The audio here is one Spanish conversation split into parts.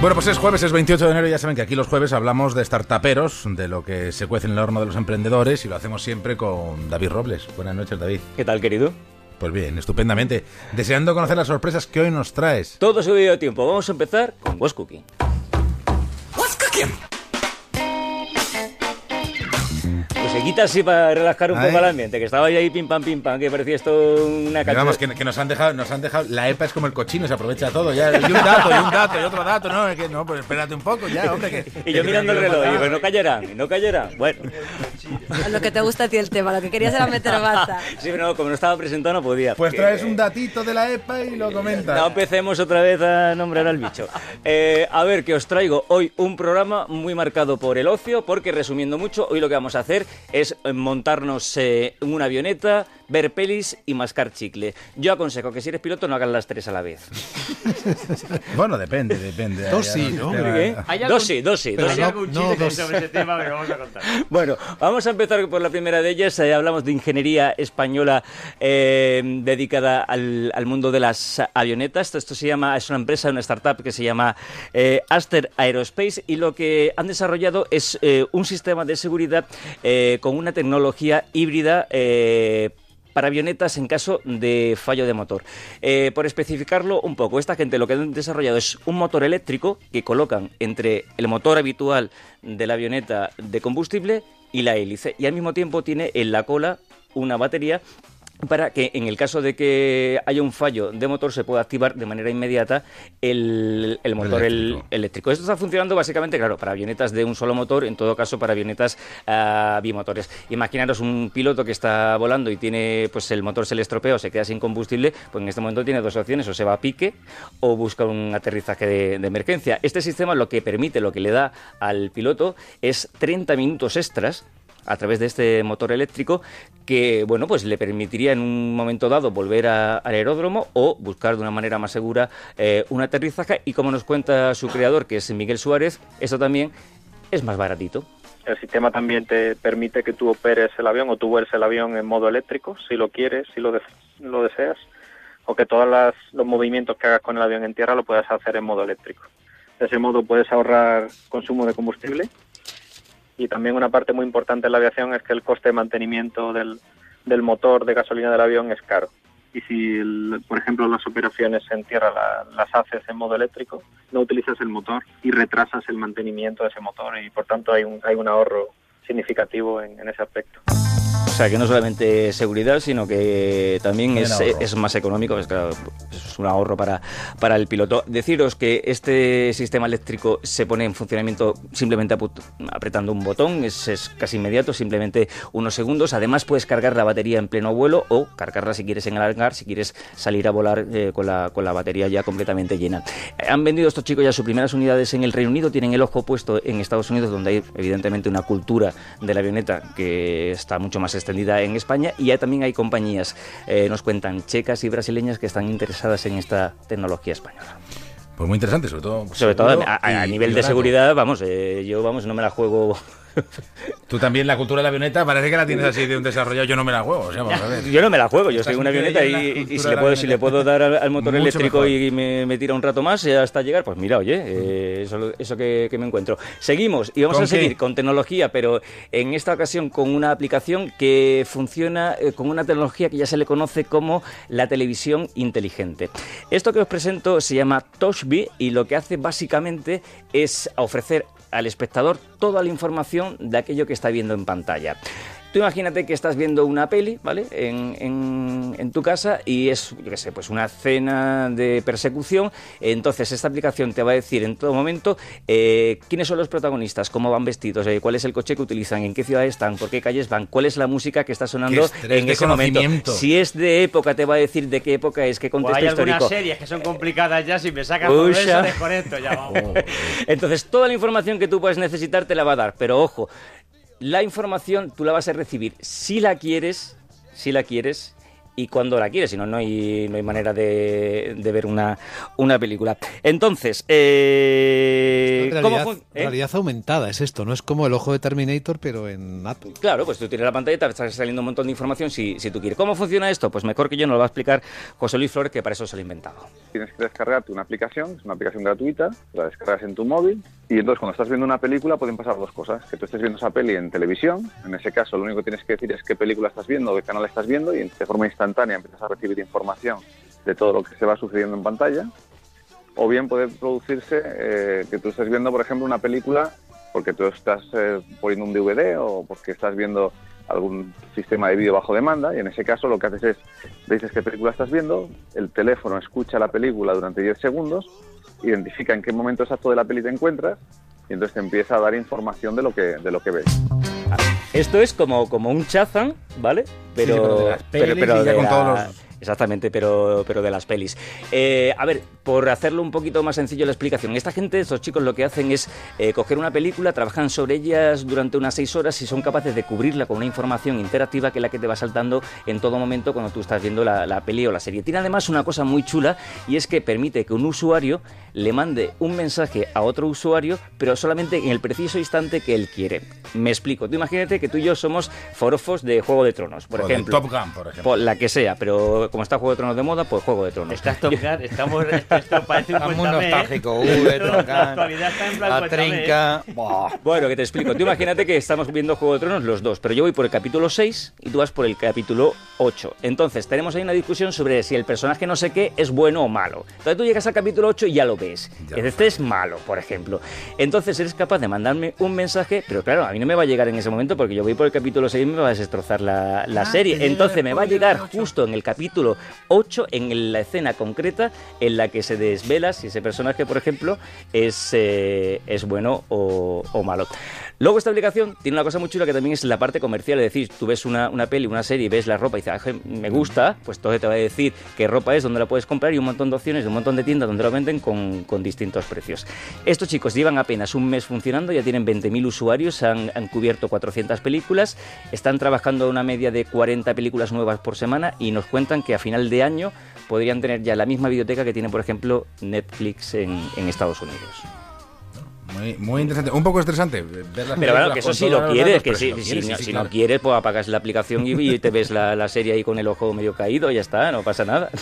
Bueno, pues es jueves, es 28 de enero y ya saben que aquí los jueves hablamos de startuperos, de lo que se cuece en el horno de los emprendedores y lo hacemos siempre con David Robles. Buenas noches, David. ¿Qué tal, querido? Pues bien, estupendamente. Deseando conocer las sorpresas que hoy nos traes. Todo su debido tiempo. Vamos a empezar con What's Cooking. What's cooking? Pues se quita así para relajar un Ay. poco el ambiente, que estaba ahí pim pam pim pam, que parecía esto una canción. Vamos, que, que nos han dejado, nos han dejado. La EPA es como el cochino, se aprovecha todo. Ya, y un dato, y un dato, y otro dato. No, es que no, pues espérate un poco ya, hombre. Que, Y yo que- mirando el reloj, digo, no callarán, no callarán. Bueno, lo que te gusta a ti el tema, lo que querías era meter baza. sí, pero no, como no estaba presentado no podía. Pues traes un datito de la EPA y lo comentas. No empecemos otra vez a nombrar al bicho. Eh, a ver, que os traigo hoy un programa muy marcado por el ocio, porque resumiendo mucho, hoy lo que vamos a hacer es montarnos eh, en una avioneta, ver pelis y mascar chicle. Yo aconsejo que si eres piloto no hagas las tres a la vez. Bueno, depende, depende. Dos sí, ¿no? ya, ¿Qué? ya. ¿Hay Dos sí, dos sí, Pero dos no- algún no, chiste dos- sobre este tema que vamos a contar. Bueno, vamos a empezar por la primera de ellas. Eh, hablamos de ingeniería española eh, dedicada al, al mundo de las avionetas. Esto, esto se llama, es una empresa, una startup que se llama eh, Aster Aerospace y lo que han desarrollado es eh, un sistema de seguridad eh, con una tecnología híbrida. eh, para avionetas en caso de fallo de motor. Eh, por especificarlo un poco, esta gente lo que han desarrollado es un motor eléctrico que colocan entre el motor habitual de la avioneta de combustible y la hélice. Y al mismo tiempo tiene en la cola una batería para que en el caso de que haya un fallo de motor se pueda activar de manera inmediata el, el motor el- Eléctrico. Esto está funcionando básicamente, claro, para avionetas de un solo motor, en todo caso para avionetas ah, bimotores. Imaginaros un piloto que está volando y tiene, pues el motor se le estropea o se queda sin combustible, pues en este momento tiene dos opciones, o se va a pique o busca un aterrizaje de, de emergencia. Este sistema lo que permite, lo que le da al piloto es 30 minutos extras a través de este motor eléctrico que bueno pues le permitiría en un momento dado volver a- al aeródromo o buscar de una manera más segura eh, un aterrizaje y como nos cuenta su creador que es Miguel Suárez esto también es más baratito El sistema también te permite que tú operes el avión o tú vueles el avión en modo eléctrico, si lo quieres, si lo, lo deseas, o que todos los movimientos que hagas con el avión en tierra lo puedas hacer en modo eléctrico. De ese modo puedes ahorrar consumo de combustible y también una parte muy importante en la aviación es que el coste de mantenimiento del, del motor de gasolina del avión es caro. Y si, el- por ejemplo, las operaciones en tierra la- las haces en modo eléctrico, no utilizas el motor y retrasas el mantenimiento de ese motor y, por tanto, hay un, hay un ahorro significativo en, en ese aspecto. O sea que no solamente seguridad sino que también es, es más económico pues claro, es un ahorro para, para el piloto. Deciros que este sistema eléctrico se pone en funcionamiento simplemente apretando un botón es, es casi inmediato simplemente unos segundos. Además puedes cargar la batería en pleno vuelo o cargarla si quieres en el hangar si quieres salir a volar eh, con, la, con la batería ya completamente llena. Han vendido estos chicos ya sus primeras unidades en el Reino Unido tienen el ojo puesto en Estados Unidos donde hay evidentemente una cultura de la avioneta que está mucho más extendida en España y ya también hay compañías eh, nos cuentan checas y brasileñas que están interesadas en esta tecnología española Pues muy interesante, sobre todo. sobre todo a, a- a y- nivel de seguridad vamos eh, yo vamos no me la juego Tú también la cultura de la avioneta parece que la tienes así de un desarrollado. Yo no me la juego. O sea, vamos a ver. Yo no me la juego, yo en una avioneta y, y si, le puedo, si le puedo dar al, al motor Mucho eléctrico mejor. y me, me tira un rato más eh, hasta llegar, pues mira, oye, eh, eso, eso que, que me encuentro. Seguimos y vamos ¿Con a seguir qué? con tecnología, pero en esta ocasión con una aplicación que funciona eh, con una tecnología que ya se le conoce como la televisión inteligente. Esto que os presento se llama Toshby y lo que hace básicamente es ofrecer al espectador toda la información de aquello que está viendo en pantalla. Tú imagínate que estás viendo una peli, ¿vale? En, en- en tu casa y es, yo qué sé, pues una escena de persecución. Entonces, esta aplicación te va a decir en todo momento eh, quiénes son los protagonistas, cómo van vestidos, eh, cuál es el coche que utilizan, en qué ciudad están, por qué calles van, cuál es la música que está sonando en ese momento. Si es de época, te va a decir de qué época es, qué O contexto hay algunas histórico. series que son complicadas ya, si me sacas Uy, eso, ya. desconecto ya, vamos. Entonces, toda la información que tú puedes necesitar te la va a dar, pero ojo, la información tú la vas a recibir. Si la quieres, si la quieres, y cuando la quieres, si no, no hay, no hay manera de, de ver una, una película. Entonces, eh, ¿cómo realidad, fun- eh? realidad aumentada es esto, no es como el ojo de Terminator, pero en Apple. Claro, pues tú tienes la pantalla y te está saliendo un montón de información si, si tú quieres. ¿Cómo funciona esto? Pues mejor que yo nos lo va a explicar José Luis Flores, que para eso se lo ha inventado. tienes que descargarte una aplicación, es una aplicación gratuita, la descargas en tu móvil y entonces cuando estás viendo una película pueden pasar dos cosas, que tú estés viendo esa peli en televisión, en ese caso lo único que tienes que decir es qué película estás viendo, qué canal estás viendo y de forma instantánea empiezas a recibir información de todo lo que se va sucediendo en pantalla o bien puede producirse eh, que tú estés viendo, por ejemplo, una película porque tú estás eh, poniendo un DVD o porque estás viendo algún sistema de vídeo bajo demanda y en ese caso lo que haces es, dices qué película estás viendo, el teléfono escucha la película durante 10 segundos, identifica en qué momento exacto de la peli te encuentras y entonces te empieza a dar información de lo que, de lo que ves. Esto es como, como un Chazam, ¿vale? Pero, sí, pero de las pelis y ya de con la- todos los- Exactamente, pero, pero de las pelis. Eh, a ver, por hacerlo un poquito más sencillo la explicación, esta gente, estos chicos lo que hacen es eh, coger una película, trabajan sobre ellas durante unas seis horas y son capaces de cubrirla con una información interactiva que es la que te va saltando en todo momento cuando tú estás viendo la, la peli o la serie. Tiene además una cosa muy chula y es que permite que un usuario le mande un mensaje a otro usuario, pero solamente en el preciso instante que él quiere. Me explico. Tú imagínate que tú y yo somos forofos de Juego de Tronos, por O de ejemplo. Top Gun, por ejemplo. Por la que sea, pero como está Juego de Tronos de moda, pues Juego de Tronos. Estás tocando, estamos, esto, esto parece un ¿eh? nostálgico. Uy, Esto, La Troncan, actualidad está en plan la cuéntame, ¿eh? trinca. Bueno, que te explico. Tú imagínate que estamos viendo Juego de Tronos los dos, pero yo voy por el capítulo 6 y tú vas por el capítulo 8. Entonces, tenemos ahí una discusión sobre si el personaje no sé qué es bueno o malo. Entonces tú llegas al capítulo 8 y ya lo ves. Este es malo, por ejemplo. Entonces eres capaz de mandarme un mensaje, pero claro, a mí no me va a llegar en ese momento porque yo voy por el capítulo 6 y me va a destrozar la, la Ah, serie. Entonces me va a llegar justo en el capítulo 8, en la escena concreta en la que se desvela si ese personaje, por ejemplo, es, eh, es bueno o, o malo. Luego esta aplicación tiene una cosa muy chula que también es la parte comercial, es decir, tú ves una, una peli, una serie y ves la ropa y dices, "Ah, me gusta, pues entonces te va a decir qué ropa es, dónde la puedes comprar y un montón de opciones un montón de tiendas donde lo venden con, con distintos precios. Estos chicos llevan apenas un mes funcionando, ya tienen 20.000 usuarios, han, han cubierto 400 películas, están trabajando a una media de 40 películas nuevas por semana y nos cuentan que a final de año podrían tener ya la misma biblioteca que tiene, por ejemplo, Netflix en, en Estados Unidos. Muy, muy interesante. Un poco estresante ver las Pero bueno, que eso sí lo quieres, que si, si no, sí, si claro. no quieres, pues apagas la aplicación y, y te ves la, la serie ahí con el ojo medio caído y ya está, no pasa nada.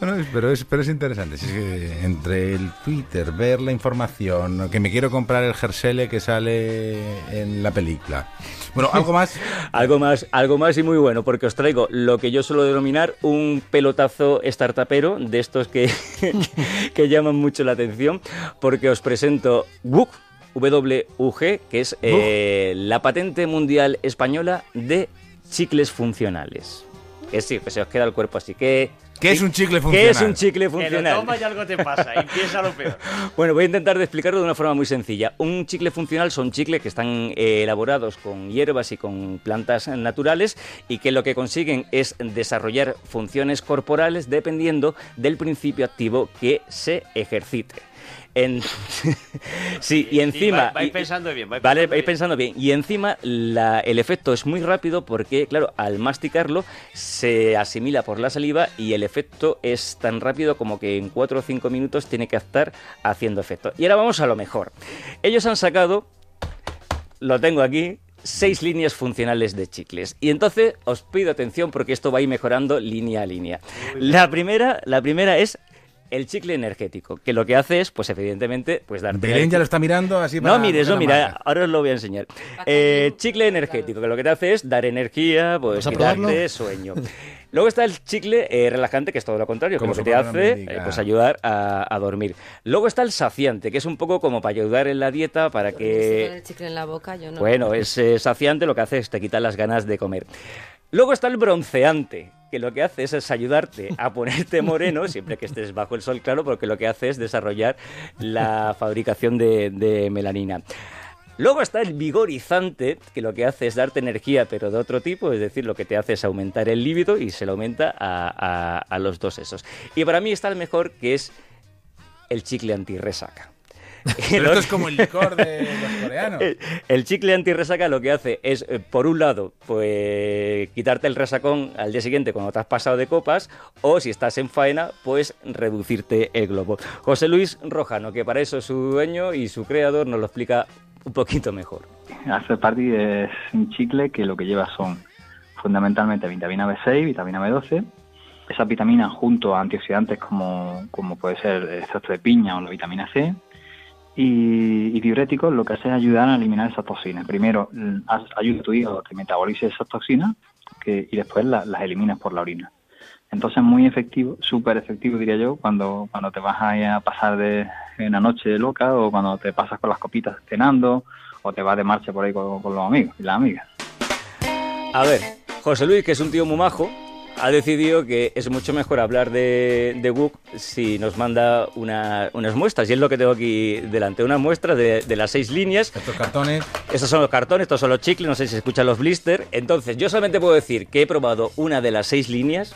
Bueno, es- pero, es, pero es interesante. Si es que entre el Twitter, ver la información, que me quiero comprar el Gersele que sale en la película. Bueno, algo más. Algo más, algo más y muy bueno, porque os traigo lo que yo suelo denominar un pelotazo startupero de estos que, que llaman mucho la atención, porque os presento WUG, WUG, que es eh, la patente mundial española de chicles funcionales. Es decir, que se os queda el cuerpo así. que ¿Qué es un chicle ¿Qué funcional? es un chicle Que lo funcional? tomas y algo te pasa y piensa lo peor. Bueno, voy a intentar de explicarlo de una forma muy sencilla. Un chicle funcional son chicles que están eh, elaborados con hierbas y con plantas naturales y que lo que consiguen es desarrollar funciones corporales dependiendo del principio activo que se ejercite. En... sí, y encima... va- vais pensando bien, vais vale, pensando vais bien. pensando bien. Y encima la- el efecto es muy rápido porque, claro, al masticarlo se asimila por la saliva y el efecto es tan rápido como que en 4 o 5 minutos tiene que estar haciendo efecto. Y ahora vamos a lo mejor. Ellos han sacado, lo tengo aquí, seis líneas funcionales de chicles. Y entonces os pido atención porque esto va a ir mejorando línea a línea. La primera, la primera es el chicle energético, que lo que hace es, pues evidentemente, pues darte... Belén ya lo está mirando así para No mires, no mira, marca. ahora os lo voy a enseñar. Eh, chicle energético, que lo que te hace es dar energía, pues ¿Vamos a quitarte probarlo? sueño. Luego está el chicle eh, relajante, que es todo lo contrario, que Como lo que te hace eh, pues ayudar a, a dormir. Luego está el saciante, que es un poco como para ayudar en la dieta, para que... el chicle en la boca, yo no. Bueno, es saciante, lo que hace es te quita las ganas de comer. Luego está el bronceante, que lo que hace es, ayudarte a ponerte moreno, siempre que estés bajo el sol, claro, porque lo que hace es desarrollar la fabricación de, de melanina. Luego está el vigorizante, que lo que hace es darte energía, pero de otro tipo, es decir, lo que te hace es aumentar el líbido y se lo aumenta a, a- a los dos esos. Y para mí está el mejor, que es el chicle antirresaca. Pero esto es como el licor de los coreanos. el- El chicle antirresaca lo que hace es, eh, por un lado, pues quitarte el resacón al día siguiente cuando te has pasado de copas, o si estás en faena, pues reducirte el globo. José Luis Rojano, que para eso es su dueño y su creador, nos lo explica un poquito mejor. After Party es un chicle que lo que lleva son fundamentalmente vitamina B6, vitamina B12. Esas vitaminas junto a antioxidantes como, como puede ser el extracto de piña o la vitamina C. Y, diuréticos lo que hace es ayudar a eliminar esas toxinas. Primero, mm, ayuda a tu hígado a que metabolice esas toxinas que, y después la- las eliminas por la orina. Entonces muy efectivo, súper efectivo diría yo, cuando, cuando te vas ahí a pasar de una noche loca o cuando te pasas con las copitas cenando o te vas de marcha por ahí con los amigos y las amigas. A ver, José Luis, que es un tío muy majo, ha decidido que es mucho mejor hablar de, de Wook si nos manda una- unas muestras. Y es lo que tengo aquí delante, unas muestras de, de las seis líneas. Estos cartones. Estos son los cartones, estos son los chicles, no sé si se escuchan los blister. Entonces, yo solamente puedo decir que he probado una de las seis líneas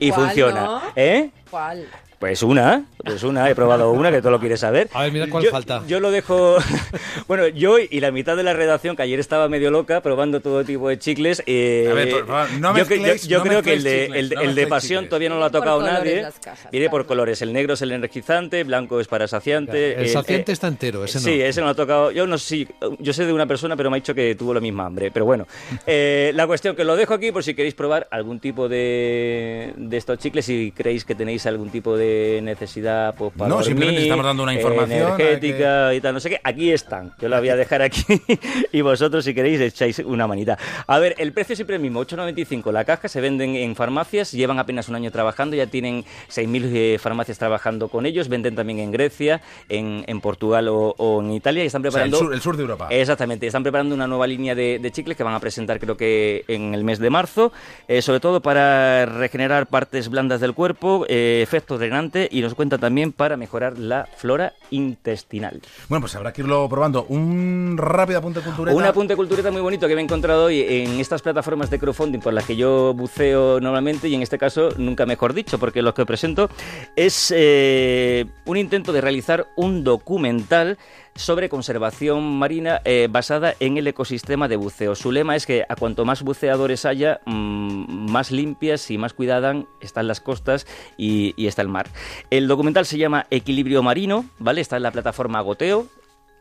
y ¿Cuál, funciona. no? ¿Eh? ¿Cuál? Pues una, pues una, he probado una, que todo lo quieres saber. A ver, mira cuál yo, falta. Yo lo dejo. bueno, yo y la mitad de la redacción, que ayer estaba medio loca probando todo tipo de chicles. eh, A ver, por favor, no yo, yo- mezcléis- yo no creo que el de, chicles, el, de- no el de pasión chicles. todavía no lo ha tocado nadie. cajas, Viene por claro. colores. El negro es el energizante, blanco es para saciante. El eh, saciante eh, está entero, ese no. Sí, ese no lo ha tocado. Yo no sé. Yo sé de una persona, pero me ha dicho que tuvo la misma hambre. Pero bueno, eh, la cuestión que lo dejo aquí por si queréis probar algún tipo de, de estos chicles, si creéis que tenéis algún tipo de necesidad pues, para No, simplemente dormir, estamos dando una información, energética y tal, no sé qué. Aquí están. Yo la voy a dejar aquí y vosotros, si queréis, echáis una manita. A ver, el precio siempre es el mismo, 8,95 la caja, se venden en farmacias, llevan apenas un año trabajando, ya tienen 6.000 eh, farmacias trabajando con ellos, venden también en Grecia, en, en Portugal o, o en Italia y están O sea, el preparando... sur, el sur de Europa. Exactamente, están preparando una nueva línea de, de chicles que van a presentar creo que en el mes de marzo, eh, sobre todo para regenerar partes blandas del cuerpo, eh, efecto drenante y nos cuenta también para mejorar la flora intestinal. Bueno, pues habrá que irlo probando. Un rápido apunte cultural. Un apunte cultureta muy bonito que me he encontrado hoy en estas plataformas de crowdfunding por las que yo buceo normalmente y en este caso nunca mejor dicho porque lo que presento es eh, un intento de realizar un documental sobre conservación marina eh, basada en el ecosistema de buceo. Su lema es que a cuanto más buceadores haya, mm, más limpias y más cuidadas están las costas y, y está el mar. El documental se llama Equilibrio Marino, ¿vale? Está en la plataforma Goteo,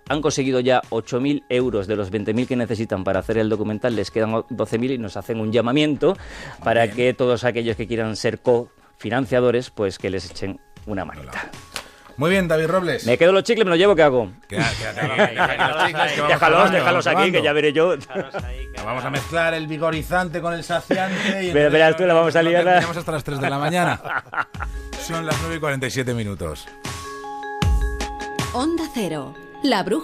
han conseguido ya 8.000 euros de los 20.000 que necesitan para hacer el documental, les quedan 12.000 y nos hacen un llamamiento para que todos aquellos que quieran ser cofinanciadores, pues que les echen una manita. Muy bien, David Robles. Me quedo los chicles, me los llevo, ¿qué hago? Vamos Déjalos, déjalos vamos aquí, que ya veré yo. Vamos a mezclar el vigorizante con el saciante. Y Verás, verás tú, la vamos a liar. terminamos hasta las 3 de la mañana. Son las 9 y 47 minutos. Onda Cero, la brújula